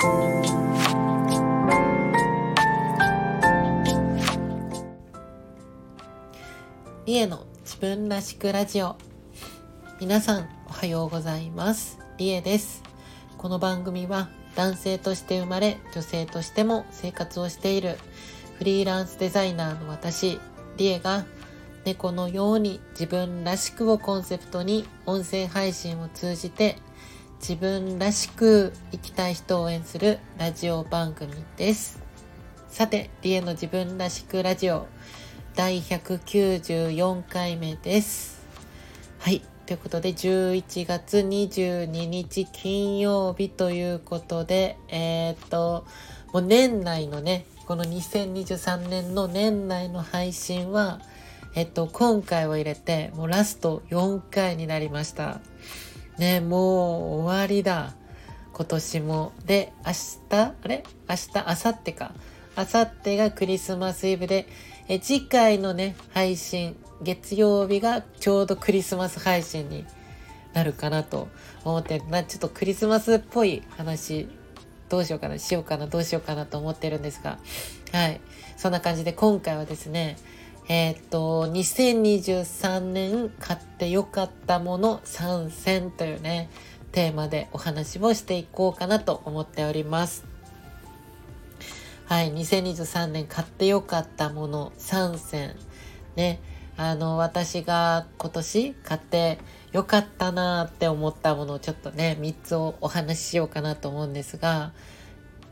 リエの自分らしくラジオ。皆さんおはようございます。リエです。この番組は男性として生まれ女性としても生活をしているフリーランスデザイナーの私リエが猫のように自分らしくをコンセプトに音声配信を通じて自分らしく生きたい人を応援するラジオ番組です。さて、リエの自分らしくラジオ第194回目です。はい。ということで、11月22日金曜日ということで、えー、っと、もう年内のね、この2023年の年内の配信は、えっと、今回を入れて、もうラスト4回になりました。ね、もう終わりだ。今年も。で、明日、あれ？明日、明後日か。明後日がクリスマスイブで、え次回のね、配信、月曜日がちょうどクリスマス配信になるかなと思ってな、ちょっとクリスマスっぽい話、どうしようかな、しようかな、どうしようかなと思ってるんですが、はい。そんな感じで今回はですね、えっ、と、2023年買ってよかったもの参戦というね、テーマでお話をしていこうかなと思っております。はい、2023年買ってよかったもの3選。ね、あの、私が今年買ってよかったなって思ったものをちょっとね、3つをお話ししようかなと思うんですが、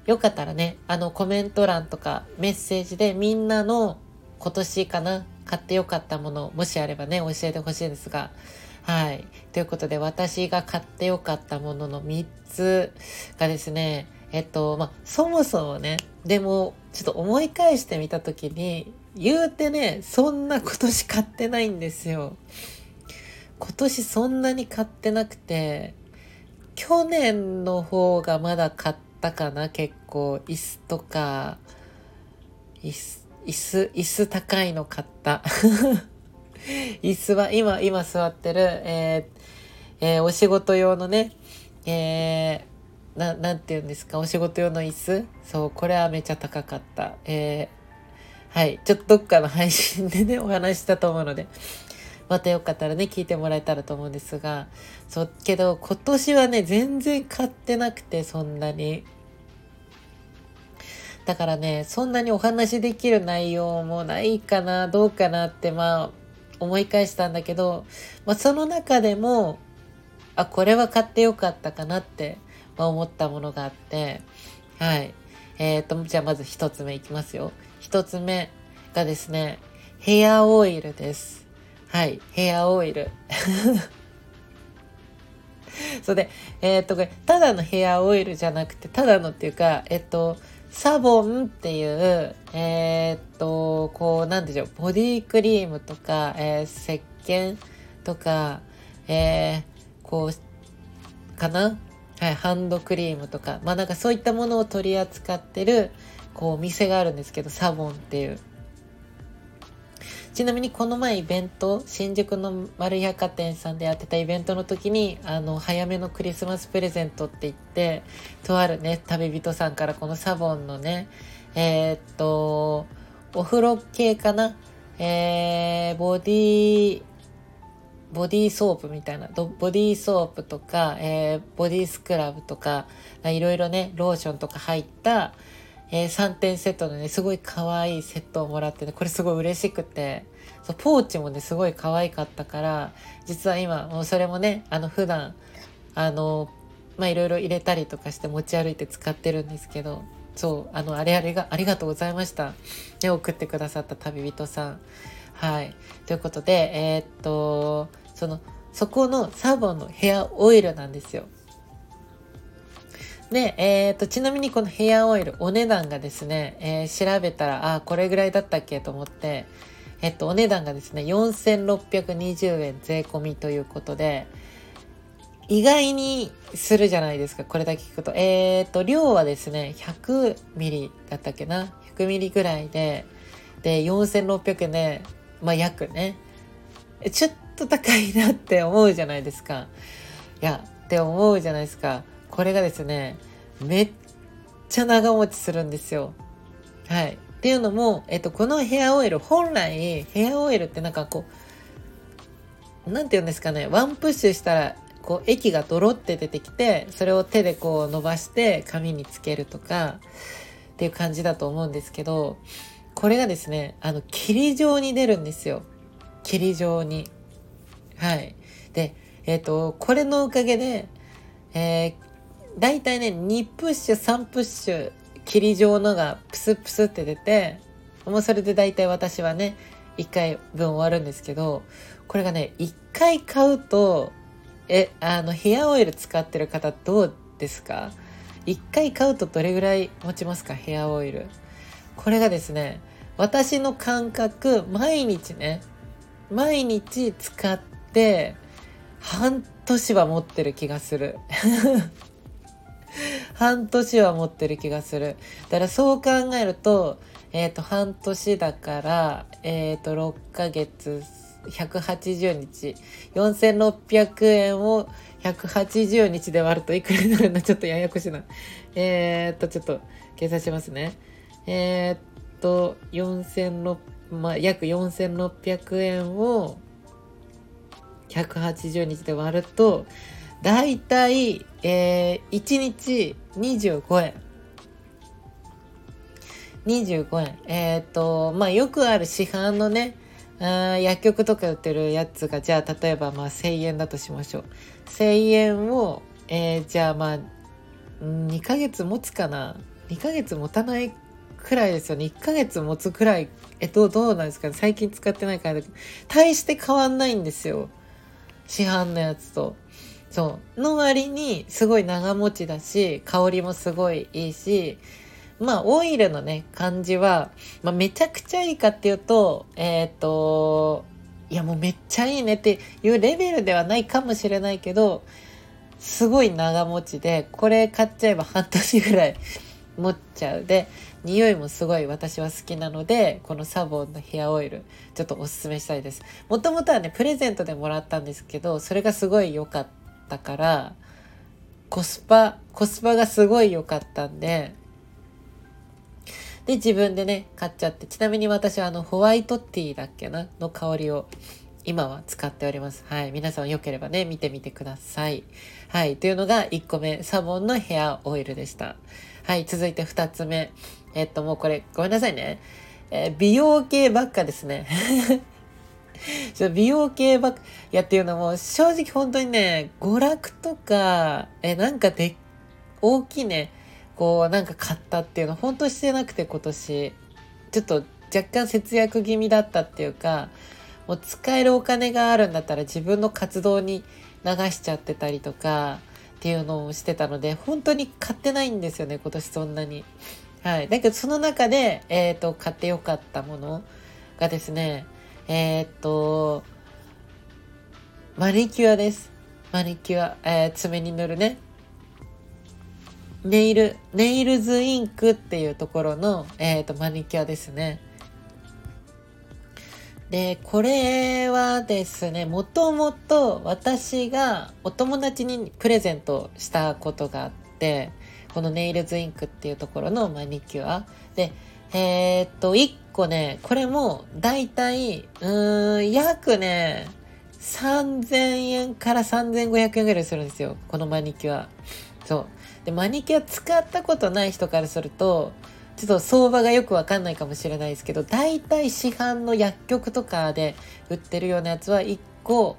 よかったらね、あのコメント欄とかメッセージでみんなの今年かな？買ってよかったもの、もしあればね、教えてほしいんですが。はい。ということで、私が買ってよかったものの3つがですね、えっと、まあ、そもそもね、でも、ちょっと思い返してみたときに、言うてね、そんな今年買ってないんですよ。今年そんなに買ってなくて、去年の方がまだ買ったかな、結構。椅子とか、椅子、椅子、椅子高いの買った。椅子は今、今座ってる、えー、えー、お仕事用のね、えー、な、なんて言うんですか、お仕事用の椅子？そう、これはめちゃ高かった。えー、はい。ちょっとどっかの配信でね、お話したと思うので、またよかったらね、聞いてもらえたらと思うんですが、そう、けど今年はね、全然買ってなくて、そんなに。だからね、そんなにお話できる内容もないかな、どうかなって、まあ、思い返したんだけど、まあ、その中でも、あ、これは買ってよかったかなって、まあ、思ったものがあって、はい。えっ、ー、と、じゃあまず一つ目いきますよ。一つ目がですね、ヘアオイルです。はい、ヘアオイル。それで、えっ、ー、と、これ、ただのヘアオイルじゃなくて、ただのっていうか、えっ、と、サボンっていう、えー、っと、こう、なんでしょう、ボディクリームとか、えー、石鹸とか、えー、こう、かな？はい、ハンドクリームとか、まあなんかそういったものを取り扱ってる、こう、お店があるんですけど、サボンっていう。ちなみにこの前イベント、新宿の丸百貨店さんでやってたイベントの時に、あの、早めのクリスマスプレゼントって言って、とあるね、旅人さんからこのサボンのね、えー、っと、お風呂系かなえー、ボディ、ボディーソープみたいな、ボディーソープとか、えー、ボディスクラブとか、いろいろね、ローションとか入った、えー、3点セットのね、すごい可愛いセットをもらってね、これすごい嬉しくて、そうポーチもね、すごい可愛かったから、実は今、もうそれもね、あの、普段、あの、まあ、いろいろ入れたりとかして持ち歩いて使ってるんですけど、そう、あの、あれあれが、ありがとうございました。ね、送ってくださった旅人さん。はい。ということで、えー、っと、その、そこのサボンのヘアオイルなんですよ。で、えっ、ー、と、ちなみにこのヘアオイル、お値段がですね、えー、調べたら、あ、これぐらいだったっけと思って、えっと、お値段がですね、4620円税込みということで、意外にするじゃないですか、これだけ聞くと。えっ、ー、と、量はですね、100ミリだったっけな ?100 ミリぐらいで、で、4600円で、まあ、約ね。ちょっと高いなって思うじゃないですか。いや、って思うじゃないですか。これがですねめっちゃ長持ちするんですよ。はい。っていうのも、えっと、このヘアオイル、本来、ヘアオイルってなんかこう、なんて言うんですかね、ワンプッシュしたら、こう、液がドロって出てきて、それを手でこう伸ばして髪につけるとか、っていう感じだと思うんですけど、これがですね、あの、霧状に出るんですよ。霧状に。はい。で、えっ、と、これのおかげで、えー、だいたいね、2プッシュ、3プッシュ、霧状のがプスプスって出て、もうそれでだいたい私はね、1回分終わるんですけど、これがね、1回買うと、え、あの、ヘアオイル使ってる方どうですか ?1 回買うとどれぐらい持ちますか？ヘアオイル。これがですね、私の感覚、毎日ね、毎日使って、半年は持ってる気がする。半年は持ってる気がする。だからそう考えると、えっ、ー、と、半年だから、えっ、ー、と、6ヶ月、180日、4600円を180日で割るといくらになるの？ちょっとややこしいな。えー、っと、ちょっと計算しますね。えー、っと、4600、まあ、約4600円を180日で割ると、だいたい、えー、1日25円。25円。えっ、と、まあ、よくある市販のね、あ薬局とか売ってるやつが、じゃあ、例えば、まあ、1000円だとしましょう。1000円を、えー、じゃあ、まあ、2ヶ月持つかな ?2 ヶ月持たないくらいですよね。1ヶ月持つくらい、え、どう、どうなんですかね最近使ってないから、大して変わんないんですよ。市販のやつと。そう。の割に、すごい長持ちだし、香りもすごいいいし、まあ、オイルのね、感じは、まあ、めちゃくちゃいいかっていうと、えっ、ー、と、いやもうめっちゃいいねっていうレベルではないかもしれないけど、すごい長持ちで、これ買っちゃえば半年ぐらい 持っちゃう。で、匂いもすごい私は好きなので、このサボンのヘアオイル、ちょっとおすすめしたいです。もともとはね、プレゼントでもらったんですけど、それがすごい良かったから、コスパ、コスパがすごい良かったんで、で、自分でね、買っちゃって、ちなみに私はあの、ホワイトティーだっけなの香りを今は使っております。はい。皆さんよければね、見てみてください。はい。というのが1個目、サボンのヘアオイルでした。はい。続いて2つ目。えっと、もうこれ、ごめんなさいね。えー、美容系ばっかですね。美容系ばっ、やっていうのも、正直本当にね、娯楽とか、え、なんかで、大きいね、こうなんか買ったっていうの本当してなくて今年ちょっと若干節約気味だったっていうかもう使えるお金があるんだったら自分の活動に流しちゃってたりとかっていうのをしてたので本当に買ってないんですよね今年そんなに。はい。だけどその中で、え、ー、と、買ってよかったものがですね、えっ、と、マニキュアです。マニキュア、えー、爪に塗るね。ネイル、ネイルズインクっていうところの、えっ、と、マニキュアですね。で、これはですね、もともと私がお友達にプレゼントしたことがあって、このネイルズインクっていうところのマニキュア。で、えー、っと、1個ね、これもだいたい、うーん、約ね、3000円から3500円ぐらいするんですよ。このマニキュア。そう。で、マニキュア使ったことない人からすると、ちょっと相場がよくわかんないかもしれないですけど、大体市販の薬局とかで売ってるようなやつは1個、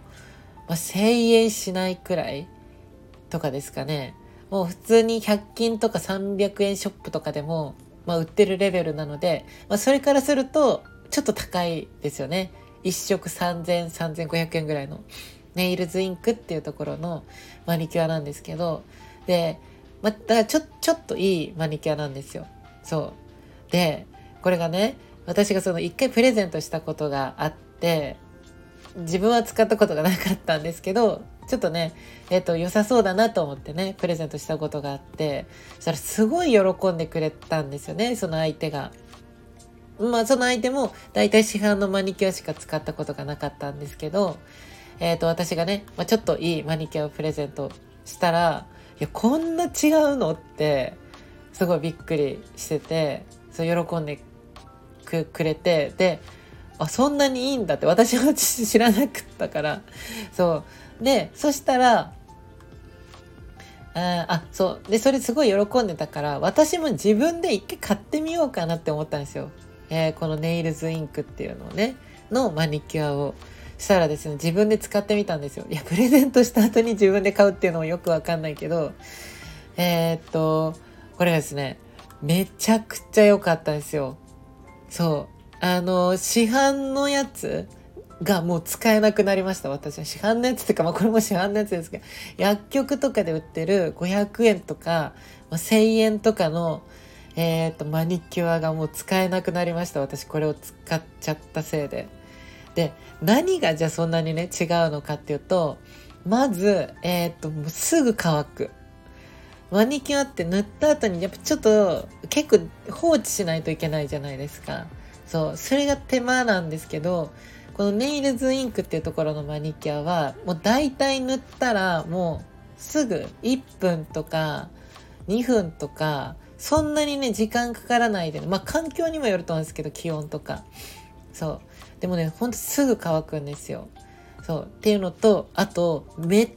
まあ、1000円しないくらいとかですかね。もう普通に100均とか300円ショップとかでも、まあ、売ってるレベルなので、まあ、それからするとちょっと高いですよね。1食3000、3500円ぐらいのネイルズインクっていうところのマニキュアなんですけど、で、ま、だからちょ、ちょっといいマニキュアなんですよ。そう。で、これがね、私がその一回プレゼントしたことがあって、自分は使ったことがなかったんですけど、ちょっとね、えっ、ー、と、良さそうだなと思ってね、プレゼントしたことがあって、そしたらすごい喜んでくれたんですよね、その相手が。まあ、その相手も、だいたい市販のマニキュアしか使ったことがなかったんですけど、えっ、ー、と、私がね、まあ、ちょっといいマニキュアをプレゼントしたら、いや、こんな違うのって、すごいびっくりしててそう喜んでくれてであそんなにいいんだって私は知らなかったから。そう。でそしたらああそう。でそれすごい喜んでたから私も自分で一回買ってみようかなって思ったんですよ、えー、このネイルズインクっていうのをね。のマニキュアをしたらですね自分で使ってみたんですよ。いやプレゼントした後に自分で買うっていうのもよくわかんないけどえー、っとこれがですねめちゃくちゃ良かったですよ。そう。あの市販のやつがもう使えなくなりました私は市販のやつっていうか、まあ、これも市販のやつですけど薬局とかで売ってる500円とか、ま、1,000円とかの、えーと、マニキュアがもう使えなくなりました私これを使っちゃったせいで。で何がじゃあそんなにね違うのかっていうとまず、えーと、とすぐ乾く。マニキュアって塗った後にやっぱちょっと結構放置しないといけないじゃないですか。そうそれが手間なんですけどこのネイルズインクっていうところのマニキュアはもう大体塗ったらもうすぐ1分とか2分とかそんなにね時間かからないで、ね、まあ環境にもよると思うんですけど気温とか。そう。でもねほんとすぐ乾くんですよ。そう。っていうのとあとめっ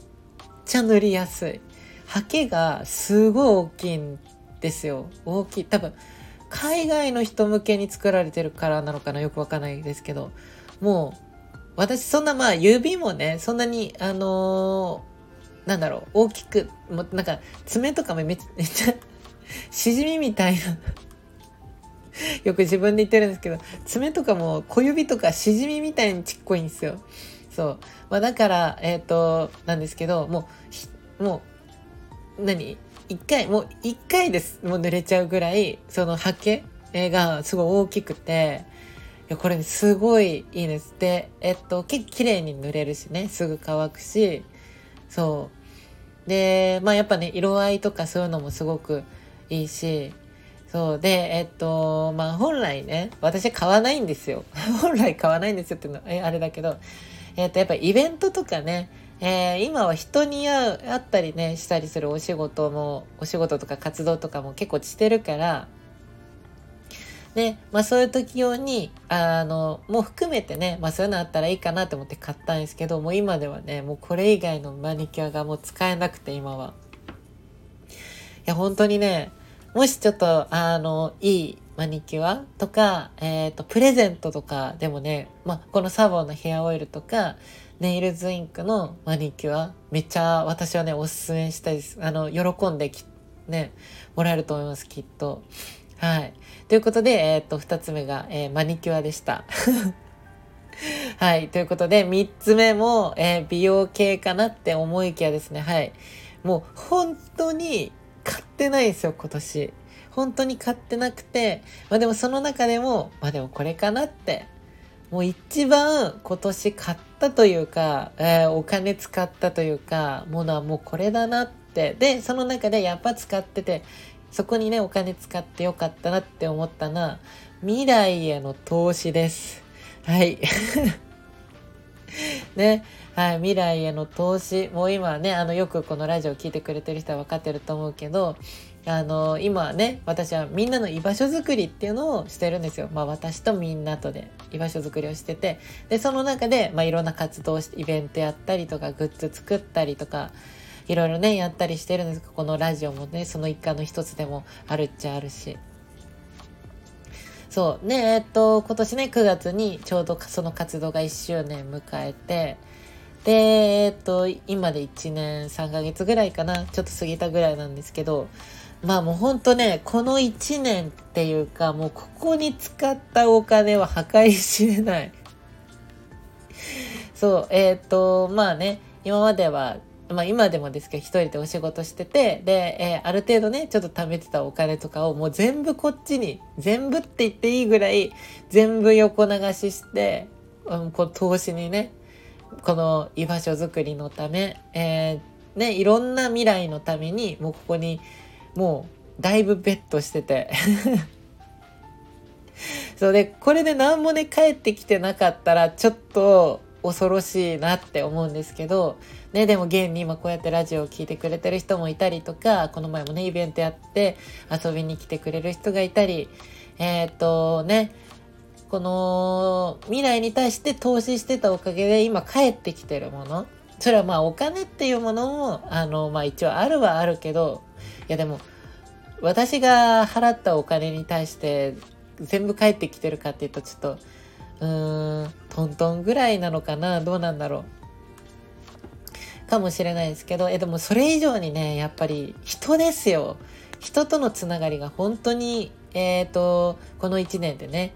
ちゃ塗りやすい。ハケがすごい大きいんですよ。大きい。多分海外の人向けに作られてるからなのかなよくわかんないですけどもう私そんなまあ指もねそんなにあのー、なんだろう大きくもなんか爪とかもめっちゃ しじみみたいなよく自分で言ってるんですけど爪とかも小指とかしじみみたいにちっこいんですよ。そう。まあ、だから、えっ、ー、と、なんですけど、もう、もう、何？一回、もう一回です。もう濡れちゃうぐらい、そのハケがすごい大きくて、いやこれ、すごいいいです。で、えっと、結構綺麗に塗れるしね、すぐ乾くし、そう。で、まあやっぱね、色合いとかそういうのもすごくいいし、そうで、えっと、まあ本来ね、私買わないんですよ。本来買わないんですよっていうの、え、あれだけど、えっと、やっぱイベントとかね、えー、今は人に会う、会ったりね、したりするお仕事も、お仕事とか活動とかも結構してるから、で、まあそういう時用に、あの、もう含めてね、まあそういうのあったらいいかなと思って買ったんですけど、もう今ではね、もうこれ以外のマニキュアがもう使えなくて今は。いや、本当にね、もしちょっと、あの、いいマニキュアとか、えっ、ー、と、プレゼントとかでもね、まあこのサボーのヘアオイルとか、ネイルズインクのマニキュア、めっちゃ私はね、おすすめしたいです。あの、喜んでき、ね、もらえると思います、きっと。はい。ということで、えっ、と、二つ目が、えー、マニキュアでした。はい。ということで、三つ目も、えー、美容系かなって思いきやですね。はい。もう、本当に買ってないですよ、今年。本当に買ってなくて、まあでもその中でも、まあでもこれかなって、もう一番今年買ったというか、えー、お金使ったというか、ものはもうこれだなって、で、その中でやっぱ使ってて、そこにね、お金使ってよかったなって思ったのは、未来への投資です。はい。ね。はい。未来への投資。もう今ね、あの、よくこのラジオ聞いてくれてる人は分かってると思うけど、あの、今ね、私はみんなの居場所づくりっていうのをしてるんですよ。まあ私とみんなとで居場所づくりをしてて、で、その中で、まあいろんな活動して、イベントやったりとか、グッズ作ったりとか、いろいろね、やったりしてるんですけど、このラジオもね、その一環の一つでもあるっちゃあるし。そう。ね、えっと、今年ね、9月にちょうどその活動が1周年迎えて、で、えっと、今で1年3ヶ月ぐらいかな、ちょっと過ぎたぐらいなんですけど、まあもうほんとね、この1年っていうか、もうここに使ったお金は計り知れない。そう、えっ、と、まあね、今まではまあ今でもですけど一人でお仕事してて、で、えー、ある程度ね、ちょっと貯めてたお金とかをもう全部こっちに、全部って言っていいぐらい全部横流しして、うん、こう投資にね、この居場所づくりのため、えー、ね、いろんな未来のために、もうここに、もうだいぶベットしてて。そうで、これで何もね、帰ってきてなかったら、ちょっと、恐ろしいなって思うんですけど、ね、でも現に今こうやってラジオを聴いてくれてる人もいたりとか、この前もね、イベントやって遊びに来てくれる人がいたり、えー、っとね、この未来に対して投資してたおかげで今帰ってきてるもの。それはまあお金っていうものも、あの、まあ一応あるはあるけど、やでも、私が払ったお金に対して全部返ってきてるかっていうとちょっとうーんトントンぐらいなのかなどうなんだろう。かもしれないですけどえでもそれ以上にねやっぱり人ですよ。人とのつながりが本当にえっ、ー、とこの1年でね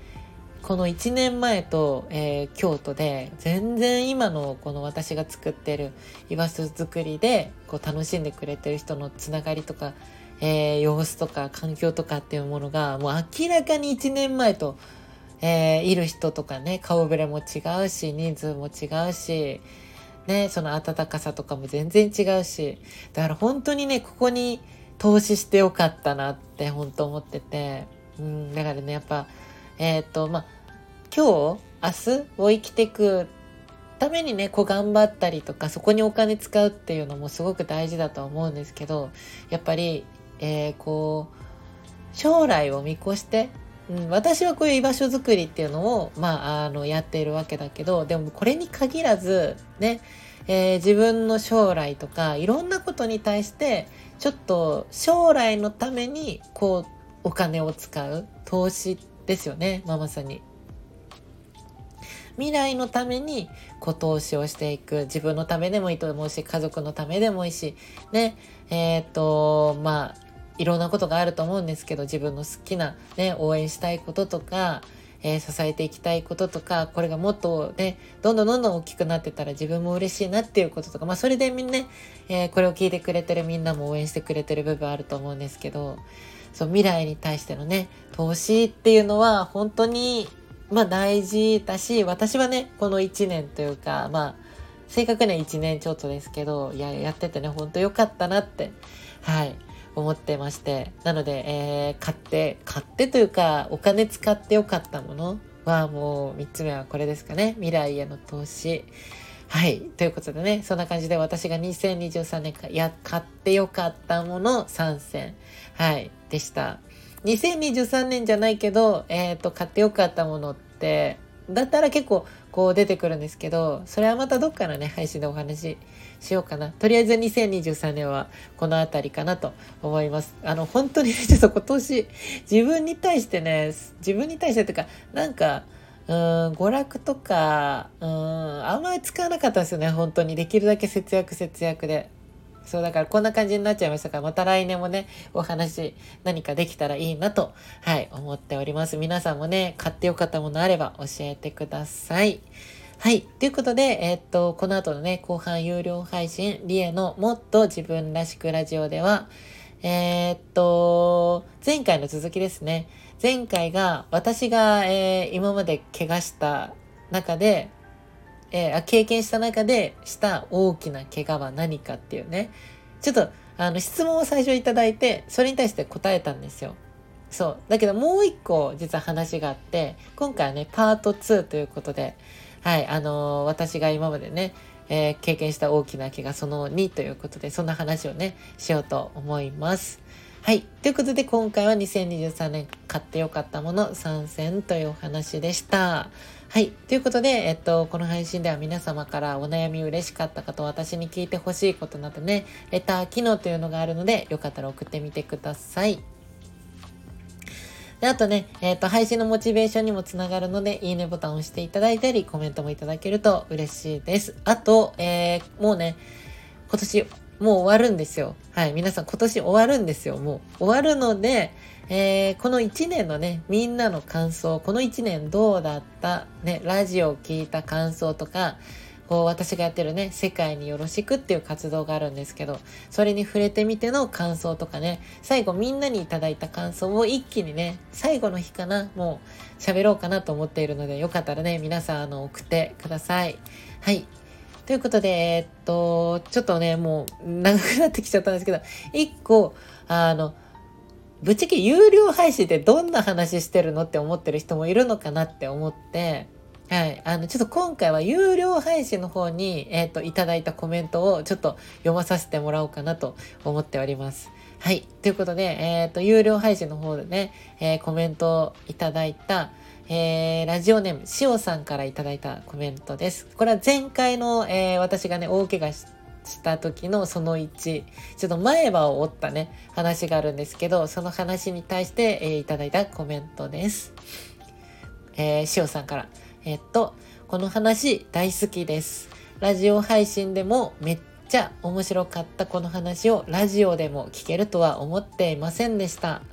この1年前と、えー、京都で全然今のこの私が作ってる居場所作りでこう楽しんでくれてる人のつながりとかえー、様子とか環境とかっていうものがもう明らかに1年前と、えー、いる人とかね顔ぶれも違うし人数も違うしねその温かさとかも全然違うしだから本当にねここに投資してよかったなって本当思っててうんだからねやっぱえっ、とまあ今日明日を生きていくためにね、こう頑張ったりとか、そこにお金使うっていうのもすごく大事だと思うんですけど、やっぱりえー、こう将来を見越して、うん、私はこういう居場所づくりっていうのを、まあ、あのやっているわけだけどでもこれに限らずね、えー、自分の将来とかいろんなことに対してちょっと将来のためにこうお金を使う投資ですよね、まあ、まさに。未来のためにこう投資をしていく自分のためでもいいと思うし家族のためでもいいしねえっ、とまあいろんなことがあると思うんですけど自分の好きな、ね、応援したいこととか、えー、支えていきたいこととかこれがもっとねどんどんどんどん大きくなってたら自分も嬉しいなっていうこととかまあそれでみんなね、えー、これを聞いてくれてるみんなも応援してくれてる部分あると思うんですけどそう未来に対してのね投資っていうのは本当にまあ大事だし私はねこの1年というかまあ正確には1年ちょっとですけどいややっててねほんと良かったなってはい思ってまして。なので、えー、買って、買ってというか、お金使ってよかったものはもう3つ目はこれですかね。未来への投資。はい。ということでね、そんな感じで私が2023年か、や、買ってよかったもの3選。はい。でした。2023年じゃないけど、えっ、ー、と、買ってよかったものって、だったら結構こう出てくるんですけど、それはまたどっかのね、配信でお話ししようかな。とりあえず2023年はこの辺りかなと思います。あの、本当にね、ちょっと今年、自分に対してね、自分に対してというか、なんか、うん、娯楽とか、うん、あんまり使わなかったですよね、本当に。できるだけ節約節約で。そうだからこんな感じになっちゃいましたから、また来年もね、お話何かできたらいいなと、はい、思っております。皆さんもね、買ってよかったものあれば教えてください。はい。ということで、えー、っと、この後のね、後半有料配信、リエのもっと自分らしくラジオでは、えー、っと、前回の続きですね。前回が私が、えー、今まで怪我した中で、えー、経験した中でした大きな怪我は何かっていうね、ちょっとあの質問を最初いただいて、それに対して答えたんですよ。そう。だけどもう一個実は話があって、今回はね、パート2ということで、はい、あのー、私が今までね、えー、経験した大きな怪我その2ということで、そんな話をね、しようと思います。はい。ということで、今回は2023年買ってよかったもの参戦というお話でした。はい。ということで、えっと、この配信では皆様からお悩み嬉しかった方、私に聞いてほしいことなどね、レター機能というのがあるので、よかったら送ってみてください。で、あとね、えっ、と、配信のモチベーションにもつながるので、いいねボタンを押していただいたり、コメントもいただけると嬉しいです。あと、えー、もうね、今年、もう終わるんですよ。はい。皆さん今年終わるんですよ。もう終わるので、えー、この1年のね、みんなの感想、この1年どうだったね、ラジオを聞いた感想とか、こう私がやってるね、世界によろしくっていう活動があるんですけど、それに触れてみての感想とかね、最後みんなにいただいた感想を一気にね、最後の日かな、もう喋ろうかなと思っているので、よかったらね、皆さんあの送ってください。はい。ということで、え、っと、ちょっとね、もう長くなってきちゃったんですけど、一個、あの、ぶっちゃけ有料配信でどんな話してるのって思ってる人もいるのかなって思って、はい。あの、ちょっと今回は有料配信の方に、えっ、と、いただいたコメントをちょっと読まさせてもらおうかなと思っております。はい。ということで、えっ、と、有料配信の方でね、えー、コメントをいただいた、えー、ラジオネーム、しおさんからいただいたコメントです。これは前回の、えー、私がね、大怪我した時のその1、ちょっと前歯を折ったね、話があるんですけど、その話に対して、えー、いただいたコメントです。えー、しおさんから。えっと、この話大好きです。ラジオ配信でもめっちゃ面白かったこの話をラジオでも聞けるとは思っていませんでした。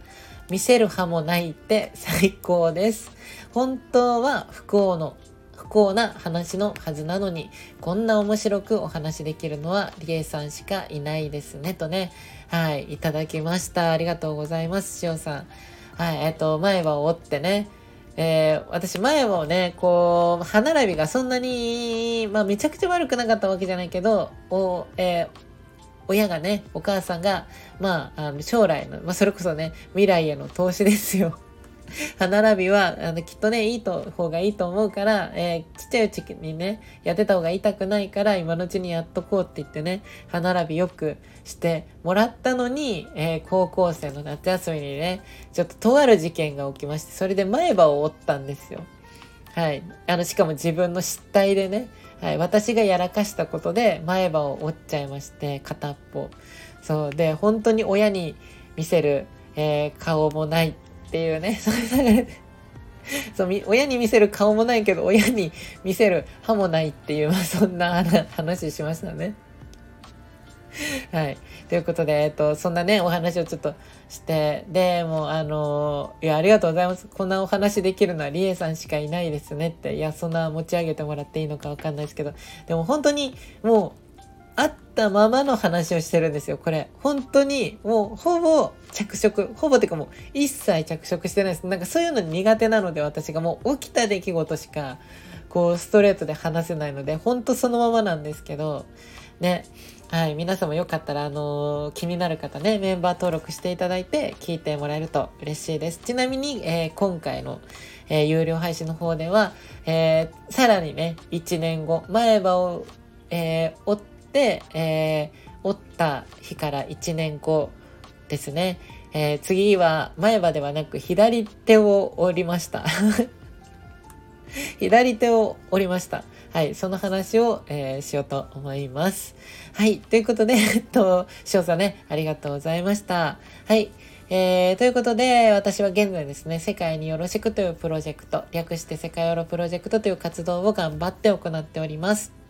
見せる歯もないって最高です。本当は不幸の不幸な話のはずなのに、こんな面白くお話できるのはリエさんしかいないですね、とね。はい、いただきました。ありがとうございます、しおさん。はい、えっと、前歯を折ってね、えー、私前もね、こう、歯並びがそんなに、まあめちゃくちゃ悪くなかったわけじゃないけど、お、えー、親がね、お母さんが、まあ、あの将来の、まあそれこそね、未来への投資ですよ。歯並びは、あの、きっとね、いいと、方がいいと思うから、えー、ちっちゃいうちにね、やってた方が痛くないから、今のうちにやっとこうって言ってね、歯並びよくしてもらったのに、えー、高校生の夏休みにね、ちょっととある事件が起きまして、それで前歯を折ったんですよ。はい。あの、しかも自分の失態でね、はい。私がやらかしたことで前歯を折っちゃいまして、片っぽ。そう。で、本当に親に見せる、えー、顔もないっていうね、そういう流れで。そう、親に見せる顔もないけど、親に見せる歯もないっていう、まあ、そんな話しましたね。はい。ということで、えっと、そんなね、お話をちょっとして、で、もう、あの、いや、ありがとうございます。こんなお話できるのはリエさんしかいないですねって、いや、そんな持ち上げてもらっていいのかわかんないですけど、でも本当に、もう、あったままの話をしてるんですよ、これ。本当に、もう、ほぼ着色、ほぼてかもう、一切着色してないです。なんかそういうの苦手なので、私がもう起きた出来事しか、こう、ストレートで話せないので、本当そのままなんですけど、ね。はい。皆さんもよかったら、あのー、気になる方ね、メンバー登録していただいて、聞いてもらえると嬉しいです。ちなみに、えー、今回の、えー、有料配信の方では、えさらにね、1年後、前歯を、え追って、え折った日から1年後ですね。え次は前歯ではなく左手を折りました。左手を折りました。はい、その話を、えー、しようと思います。はい、ということで、えっと、翔さんね、ありがとうございました。はい。えー、ということで、私は現在ですね、世界によろしくというプロジェクト、略して世界よろプロジェクトという活動を頑張って行っております。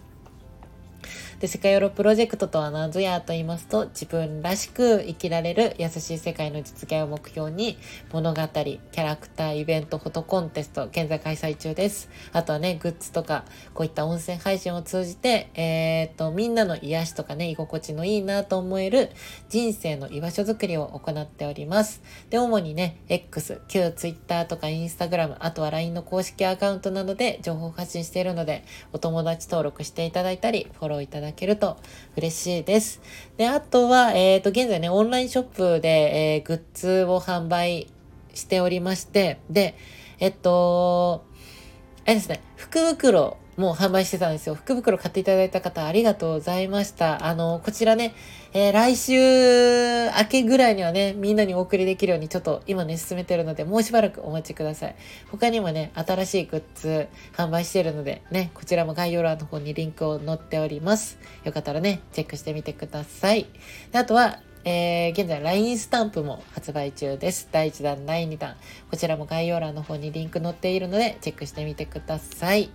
で、世界ヨロプロジェクトとは何ぞやと言いますと、自分らしく生きられる優しい世界の実現を目標に、物語、キャラクター、イベント、フォトコンテスト、現在開催中です。あとはね、グッズとか、こういった音声配信を通じて、えー、っと、みんなの癒しとかね、居心地のいいなと思える人生の居場所づくりを行っております。で、主にね、X、旧 Twitter とか Instagram、あとは LINE の公式アカウントなどで情報発信しているので、お友達登録していただいたり、フォローいただけると嬉しいです。で、あとは、えっ、ー、と、現在ね、オンラインショップで、えー、グッズを販売しておりまして、で、えっと、あれですね、福袋も販売してたんですよ。福袋買っていただいた方ありがとうございました。あの、こちらね、えー、来週明けぐらいにはね、みんなにお送りできるようにちょっと今ね、進めてるので、もうしばらくお待ちください。他にもね、新しいグッズ販売してるので、ね、こちらも概要欄の方にリンクを載っております。よかったらね、チェックしてみてください。であとは、えー、現在 LINE スタンプも発売中です。第1弾、第2弾。こちらも概要欄の方にリンク載っているので、チェックしてみてください。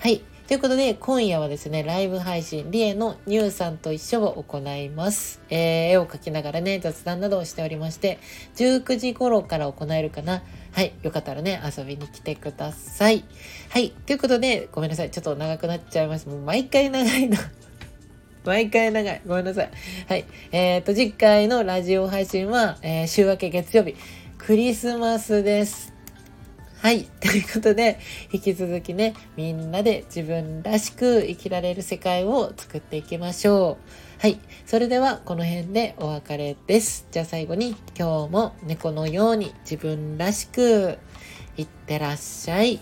はい。ということで、今夜はですね、ライブ配信、リエのニューさんと一緒を行います。えー、絵を描きながらね、雑談などをしておりまして、19時頃から行えるかな。はい。よかったらね、遊びに来てください。はい。ということで、ごめんなさい。ちょっと長くなっちゃいます。もう毎回長いな。毎回長い。ごめんなさい。はい。えっ、ー、と、次回のラジオ配信は、えー、週明け月曜日、クリスマスです。はい。ということで、引き続きね、みんなで自分らしく生きられる世界を作っていきましょう。はい。それでは、この辺でお別れです。じゃあ最後に、今日も猫のように自分らしくいってらっしゃい。